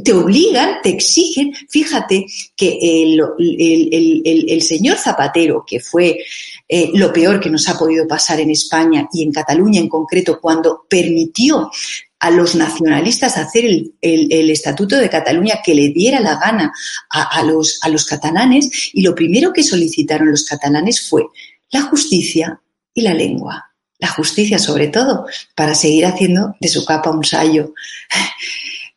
te obligan, te exigen. Fíjate que el, señor Zapatero, que fue eh, lo peor que nos ha podido pasar en España y en Cataluña en concreto, cuando permitió a los nacionalistas hacer el, Estatuto de Cataluña que le diera la gana a, los, a los catalanes y lo primero que solicitaron los catalanes fue la justicia y la lengua. La justicia sobre todo, para seguir haciendo de su capa un sallo.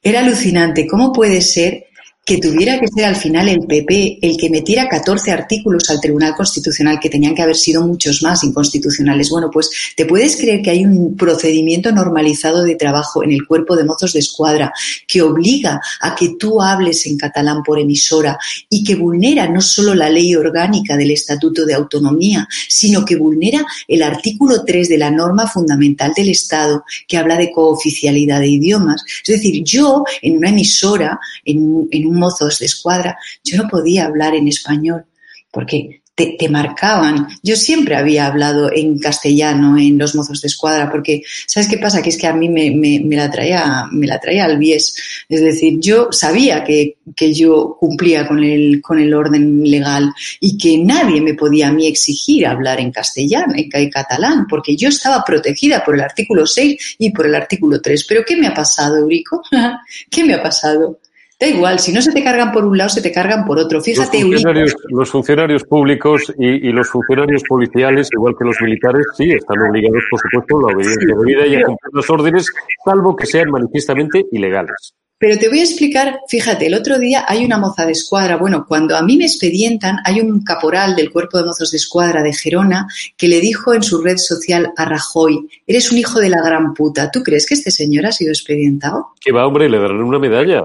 Era alucinante. ¿Cómo puede ser que tuviera que ser al final el PP el que metiera 14 artículos al Tribunal Constitucional, que tenían que haber sido muchos más inconstitucionales. Bueno, pues te puedes creer que hay un procedimiento normalizado de trabajo en el cuerpo de mozos de escuadra que obliga a que tú hables en catalán por emisora y que vulnera no solo la ley orgánica del Estatuto de Autonomía, sino que vulnera el artículo 3 de la norma fundamental del Estado que habla de cooficialidad de idiomas. Es decir, yo en una emisora, en, en un mozos de escuadra, yo no podía hablar en español porque te, marcaban. Yo siempre había hablado en castellano en los mozos de escuadra, porque ¿sabes qué pasa? Que es que a mí me, la, traía, me la traía al bies. Es decir, yo sabía que, que, yo cumplía con el, con el orden legal y que nadie me podía a mí exigir hablar en castellano, en catalán, porque yo estaba protegida por el artículo 6 y por el artículo 3. Pero ¿qué me ha pasado, Eurico? *laughs* ¿Qué me ha pasado? Da igual, si no se te cargan por un lado, se te cargan por otro. Fíjate, los funcionarios, los funcionarios públicos y, los funcionarios policiales, igual que los militares, sí, están obligados, por supuesto, a la obediencia debida y a cumplir las órdenes, salvo que sean manifiestamente ilegales. Pero te voy a explicar, fíjate, el otro día hay una moza de escuadra, bueno, cuando a mí me expedientan, hay un caporal del cuerpo de mozos de escuadra de Gerona que le dijo en su red social a Rajoy, eres un hijo de la gran puta, ¿tú crees que este señor ha sido expedientado? Que va, hombre, le darán una medalla.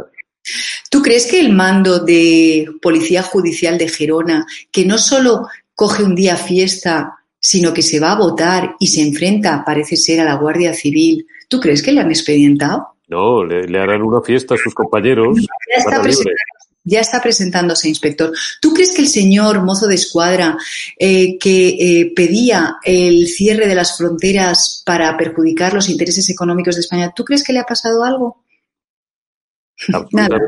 ¿Tú crees que el mando de Policía Judicial de Gerona, que no solo coge un día fiesta, sino que se va a votar y se enfrenta, parece ser, a la Guardia Civil, ¿tú crees que le han expedientado? No, le, harán una fiesta a sus compañeros. Ya está, presentándose, inspector. ¿Tú crees que el señor mozo de escuadra eh, que eh, pedía el cierre de las fronteras para perjudicar los intereses económicos de España, ¿tú crees que le ha pasado algo? Nada.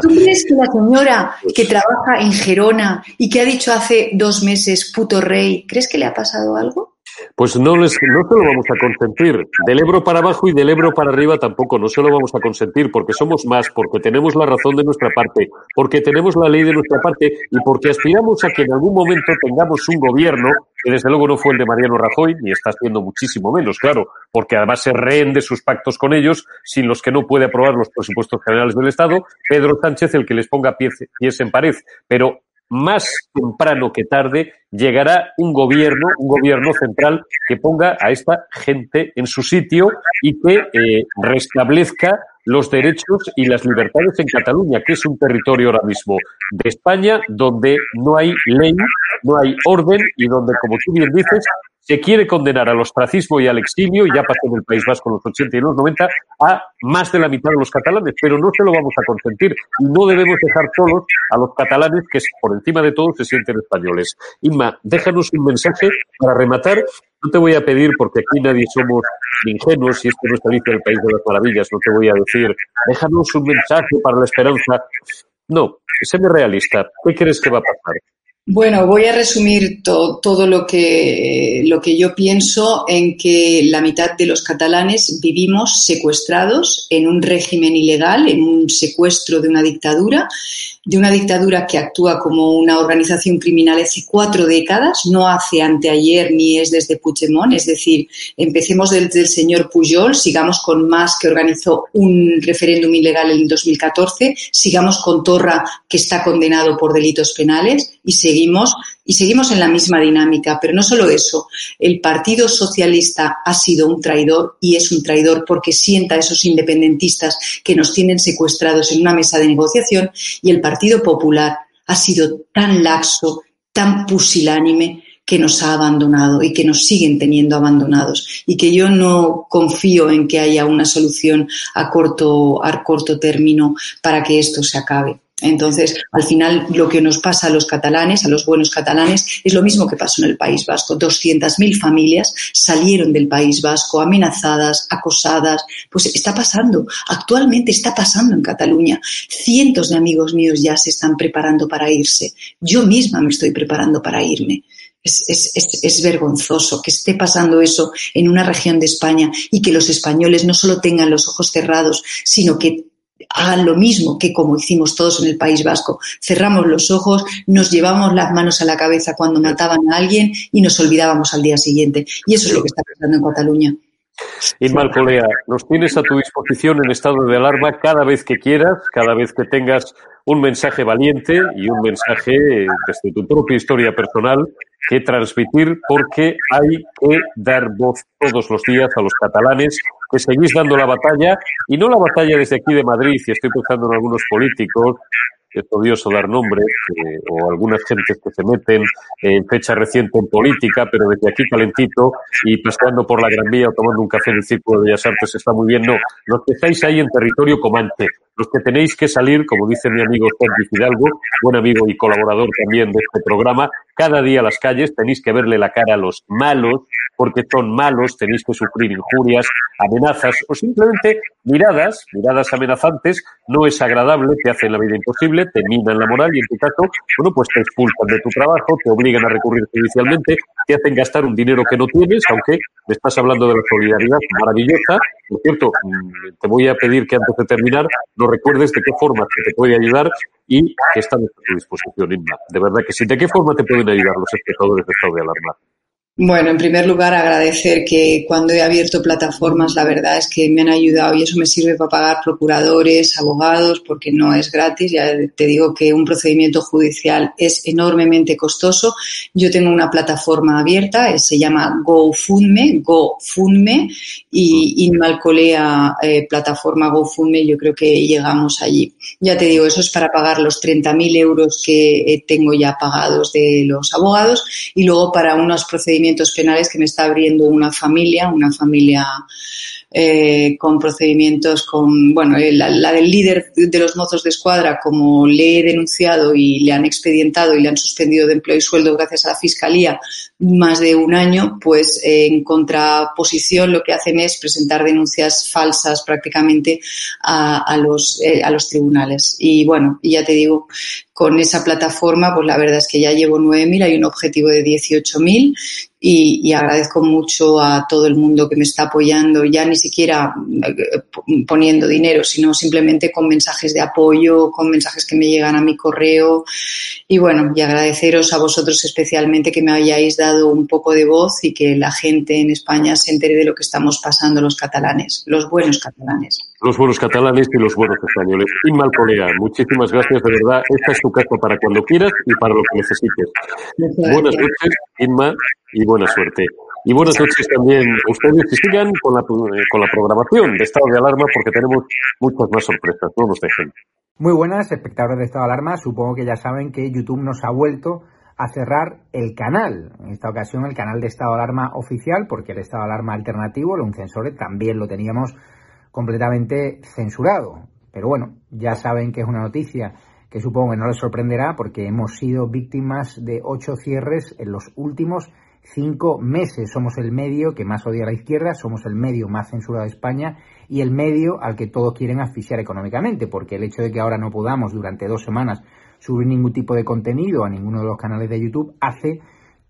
¿Tú crees que la señora que trabaja en Gerona y que ha dicho hace dos meses puto rey, ¿crees que le ha pasado algo? Pues no, les, no se lo vamos a consentir. Del Ebro para abajo y del Ebro para arriba tampoco, no se lo vamos a consentir porque somos más, porque tenemos la razón de nuestra parte, porque tenemos la ley de nuestra parte y porque aspiramos a que en algún momento tengamos un gobierno, que desde luego no fue el de Mariano Rajoy, ni está siendo muchísimo menos, claro, porque además se rehén de sus pactos con ellos, sin los que no puede aprobar los presupuestos generales del Estado, Pedro Sánchez el que les ponga pies en pared. Pero más temprano que tarde llegará un gobierno, un gobierno central que ponga a esta gente en su sitio y que eh, restablezca los derechos y las libertades en Cataluña, que es un territorio ahora mismo de España donde no hay ley, no hay orden y donde, como tú bien dices, se quiere condenar al ostracismo y al exilio, y ya pasó en el País Vasco en los 80 y los 90, a más de la mitad de los catalanes, pero no se lo vamos a consentir no debemos dejar solos a los catalanes que por encima de todo se sienten españoles. Inma, déjanos un mensaje para rematar. No te voy a pedir, porque aquí nadie somos ingenuos y esto no está el País de las Maravillas, no te voy a decir, déjanos un mensaje para la esperanza. No, séme realista. ¿Qué crees que va a pasar? Bueno, voy a resumir todo lo que, lo que yo pienso en que la mitad de los catalanes vivimos secuestrados en un régimen ilegal, en un secuestro de una dictadura de una dictadura que actúa como una organización criminal hace cuatro décadas, no hace anteayer ni es desde Puigdemont, es decir, empecemos desde el señor Pujol, sigamos con Mas que organizó un referéndum ilegal en 2014, sigamos con Torra que está condenado por delitos penales y seguimos y seguimos en la misma dinámica. Pero no solo eso, el Partido Socialista ha sido un traidor y es un traidor porque sienta a esos independentistas que nos tienen secuestrados en una mesa de negociación y el Partido Popular ha sido tan laxo, tan pusilánime que nos ha abandonado y que nos siguen teniendo abandonados y que yo no confío en que haya una solución a corto, a corto término para que esto se acabe. Entonces, al final, lo que nos pasa a los catalanes, a los buenos catalanes, es lo mismo que pasó en el País Vasco. 200.000 familias salieron del País Vasco amenazadas, acosadas. Pues está pasando, actualmente está pasando en Cataluña. Cientos de amigos míos ya se están preparando para irse. Yo misma me estoy preparando para irme. Es, es, es, es, vergonzoso que esté pasando eso en una región de España y que los españoles no solo tengan los ojos cerrados, sino que hagan lo mismo que como hicimos todos en el País Vasco. Cerramos los ojos, nos llevamos las manos a la cabeza cuando mataban a alguien y nos olvidábamos al día siguiente. Y eso es lo que está pasando en Cataluña. Inma Colea, nos tienes a tu disposición en estado de alarma cada vez que quieras, cada vez que tengas un mensaje valiente y un mensaje desde tu propia historia personal que transmitir porque hay que dar voz todos los días a los catalanes que seguís dando la batalla y no la batalla desde aquí de Madrid y estoy pensando en algunos políticos es odioso dar nombres, eh, o algunas gentes que se meten en fecha reciente en política, pero desde aquí calentito y paseando por la Gran Vía o tomando un café en el Círculo de Bellas Artes está muy bien. No, los que estáis ahí en territorio comante, los que tenéis que salir, como dice mi amigo Sergio Fidalgo, buen amigo y colaborador también de este programa, cada día a las calles tenéis que verle la cara a los malos, porque son malos, tenéis que sufrir injurias, amenazas o simplemente miradas, miradas amenazantes, no es agradable, te hacen la vida imposible, te minan la moral y en tu caso, bueno, pues te expulsan de tu trabajo, te obligan a recurrir judicialmente, te hacen gastar un dinero que no tienes, aunque me estás hablando de la solidaridad maravillosa. Por cierto, mm, te voy a pedir que antes de terminar nos recuerdes de qué forma te puede ayudar y que están a tu disposición, Inma. De verdad que sí. ¿De qué forma te pueden ayudar los espectadores de estado de alarma? Bueno, en primer lugar, agradecer que cuando he abierto plataformas, la verdad es que me han ayudado y eso me sirve para pagar procuradores, abogados, porque no es gratis. Ya te digo que un procedimiento judicial es enormemente costoso. Yo tengo una plataforma abierta, se llama GoFundMe, GoFundMe, y Inmalcolea, eh, plataforma GoFundMe, yo creo que llegamos allí. Ya te digo, eso es para pagar los 30.000 euros que eh, tengo ya pagados de los abogados y luego para unos procedimientos penales que me está abriendo una familia, una familia eh, con procedimientos con, bueno, eh, la, del líder de los mozos de escuadra, como le he denunciado y le han expedientado y le han suspendido de empleo y sueldo gracias a la Fiscalía más de un año, pues eh, en contraposición lo que hacen es presentar denuncias falsas prácticamente a, los, a los tribunales. Y bueno, ya te digo, con esa plataforma, pues la verdad es que ya llevo 9.000, hay un objetivo de 18.000 y, y, agradezco mucho a todo el mundo que me está apoyando, ya ni siquiera eh, poniendo dinero, sino simplemente con mensajes de apoyo, con mensajes que me llegan a mi correo. Y bueno, y agradeceros a vosotros especialmente que me hayáis dado un poco de voz y que la gente en España se entere de lo que estamos pasando los catalanes, los buenos catalanes. Los buenos catalanes y los buenos españoles. Inma Colega, muchísimas gracias, de verdad. Esta es tu casa para cuando quieras y para lo que necesites. Buenas noches, Inma y buena suerte. Y buenas noches también a ustedes que sigan con la, con la programación de estado de alarma porque tenemos muchas más sorpresas. No nos dejen. Muy buenas, espectadores de estado de alarma. Supongo que ya saben que YouTube nos ha vuelto a cerrar el canal. En esta ocasión el canal de estado de alarma oficial porque el estado de alarma alternativo, el censores, también lo teníamos completamente censurado. Pero bueno, ya saben que es una noticia que supongo que no les sorprenderá porque hemos sido víctimas de ocho cierres en los últimos cinco meses. Somos el medio que más odia a la izquierda, somos el medio más censurado de España y el medio al que todos quieren asfixiar económicamente, porque el hecho de que ahora no podamos durante dos semanas subir ningún tipo de contenido a ninguno de los canales de YouTube hace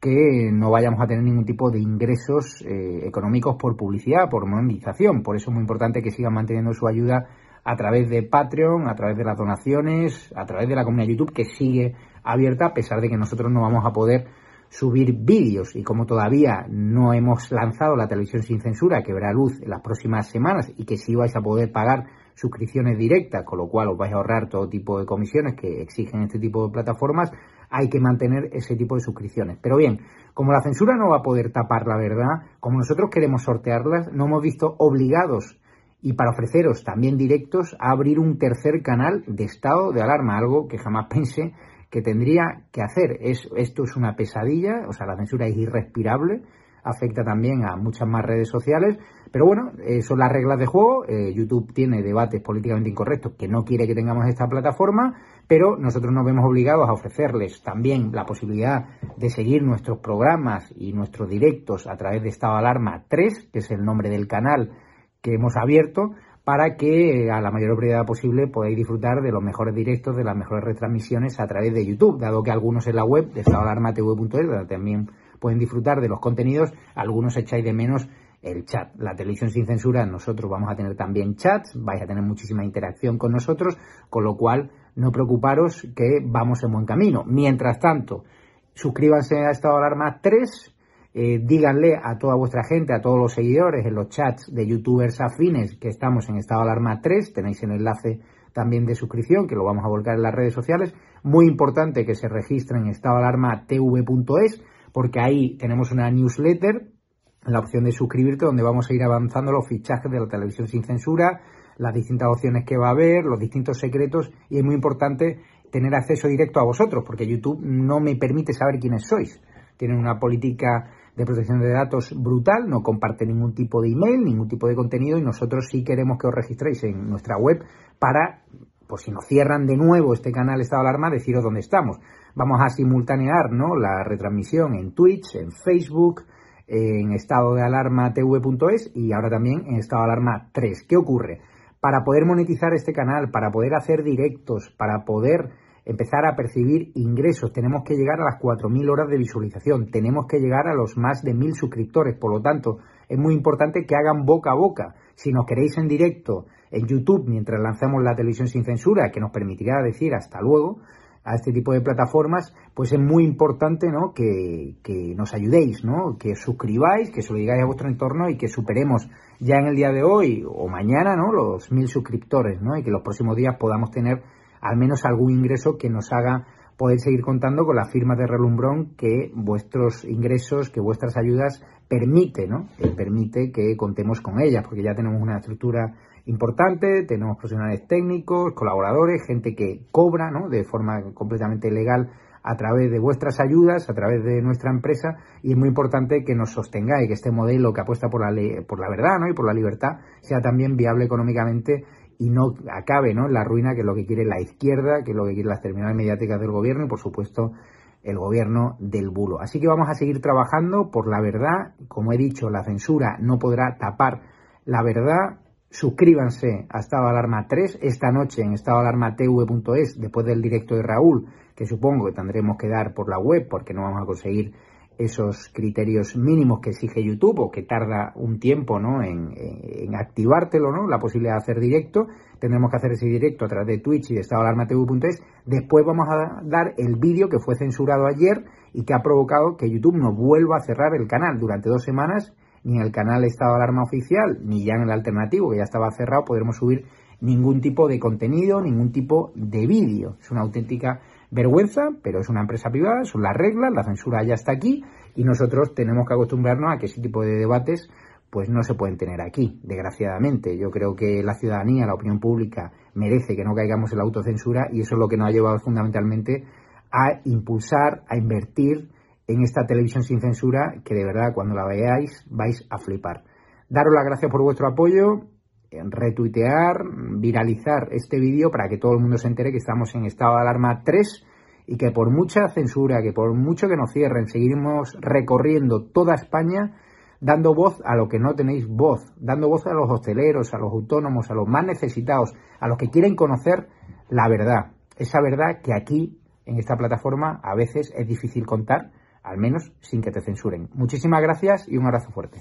que no vayamos a tener ningún tipo de ingresos eh, económicos por publicidad, por monetización. Por eso es muy importante que sigan manteniendo su ayuda a través de Patreon, a través de las donaciones, a través de la comunidad YouTube que sigue abierta a pesar de que nosotros no vamos a poder subir vídeos y como todavía no hemos lanzado la televisión sin censura que verá luz en las próximas semanas y que sí vais a poder pagar suscripciones directas, con lo cual os vais a ahorrar todo tipo de comisiones que exigen este tipo de plataformas, hay que mantener ese tipo de suscripciones. Pero bien, como la censura no va a poder tapar la verdad, como nosotros queremos sortearlas, no hemos visto obligados y para ofreceros también directos a abrir un tercer canal de estado de alarma, algo que jamás pensé que tendría que hacer. Es, esto es una pesadilla, o sea, la censura es irrespirable, afecta también a muchas más redes sociales, pero bueno, eh, son las reglas de juego. Eh, YouTube tiene debates políticamente incorrectos que no quiere que tengamos esta plataforma, pero nosotros nos vemos obligados a ofrecerles también la posibilidad de seguir nuestros programas y nuestros directos a través de Estado Alarma 3, que es el nombre del canal que hemos abierto para que a la mayor brevedad posible podáis disfrutar de los mejores directos, de las mejores retransmisiones a través de YouTube, dado que algunos en la web de estadoalarmatv.es, donde también pueden disfrutar de los contenidos, algunos echáis de menos el chat. La televisión sin censura, nosotros vamos a tener también chats, vais a tener muchísima interacción con nosotros, con lo cual no preocuparos que vamos en buen camino. Mientras tanto, suscríbanse a Estado Alarma 3 eh, díganle a toda vuestra gente, a todos los seguidores en los chats de youtubers afines que estamos en estado de alarma 3, tenéis el enlace también de suscripción que lo vamos a volcar en las redes sociales, muy importante que se registren en estado de alarma tv.es porque ahí tenemos una newsletter, la opción de suscribirte donde vamos a ir avanzando los fichajes de la televisión sin censura, las distintas opciones que va a haber, los distintos secretos y es muy importante tener acceso directo a vosotros porque YouTube no me permite saber quiénes sois. Tienen una política de protección de datos brutal, no comparte ningún tipo de email, ningún tipo de contenido y nosotros sí queremos que os registréis en nuestra web para, pues si nos cierran de nuevo este canal Estado de Alarma, deciros dónde estamos. Vamos a simultanear ¿no? la retransmisión en Twitch, en Facebook, en estado de alarma tv.es y ahora también en estado de alarma 3. ¿Qué ocurre? Para poder monetizar este canal, para poder hacer directos, para poder empezar a percibir ingresos. Tenemos que llegar a las 4.000 horas de visualización, tenemos que llegar a los más de 1.000 suscriptores, por lo tanto, es muy importante que hagan boca a boca. Si nos queréis en directo en YouTube mientras lanzamos la televisión sin censura, que nos permitirá decir hasta luego a este tipo de plataformas, pues es muy importante ¿no? que, que nos ayudéis, ¿no? que suscribáis, que se lo digáis a vuestro entorno y que superemos ya en el día de hoy o mañana ¿no? los mil suscriptores ¿no? y que los próximos días podamos tener al menos algún ingreso que nos haga poder seguir contando con las firmas de relumbrón que vuestros ingresos, que vuestras ayudas permite, ¿no? permite que contemos con ellas, porque ya tenemos una estructura importante, tenemos profesionales técnicos, colaboradores, gente que cobra, ¿no? De forma completamente legal a través de vuestras ayudas, a través de nuestra empresa, y es muy importante que nos sostengáis, que este modelo que apuesta por la, por la verdad ¿no? y por la libertad sea también viable económicamente y no acabe ¿no? la ruina que es lo que quiere la izquierda, que es lo que quiere las terminales mediáticas del gobierno y por supuesto el gobierno del bulo. Así que vamos a seguir trabajando por la verdad. Como he dicho, la censura no podrá tapar la verdad. Suscríbanse a Estado de Alarma 3 esta noche en estadoalarmatv.es después del directo de Raúl, que supongo que tendremos que dar por la web porque no vamos a conseguir esos criterios mínimos que exige YouTube o que tarda un tiempo ¿no? en, en, activártelo, ¿no? la posibilidad de hacer directo. Tendremos que hacer ese directo a través de Twitch y de estadoalarmatv.es. Después vamos a dar el vídeo que fue censurado ayer y que ha provocado que YouTube no vuelva a cerrar el canal durante dos semanas, ni en el canal Estado Alarma Oficial, ni ya en el alternativo, que ya estaba cerrado, podremos subir ningún tipo de contenido, ningún tipo de vídeo. Es una auténtica vergüenza, pero es una empresa privada, son las reglas, la censura ya está aquí y nosotros tenemos que acostumbrarnos a que ese tipo de debates pues no se pueden tener aquí, desgraciadamente. Yo creo que la ciudadanía, la opinión pública merece que no caigamos en la autocensura y eso es lo que nos ha llevado fundamentalmente a impulsar, a invertir en esta televisión sin censura que de verdad cuando la veáis vais a flipar. Daros las gracias por vuestro apoyo, retuitear, viralizar este vídeo para que todo el mundo se entere que estamos en estado de alarma 3 y que por mucha censura, que por mucho que nos cierren, seguiremos recorriendo toda España dando voz a lo que no tenéis voz, dando voz a los hosteleros, a los autónomos, a los más necesitados, a los que quieren conocer la verdad. Esa verdad que aquí, en esta plataforma, a veces es difícil contar, al menos sin que te censuren. Muchísimas gracias y un abrazo fuerte.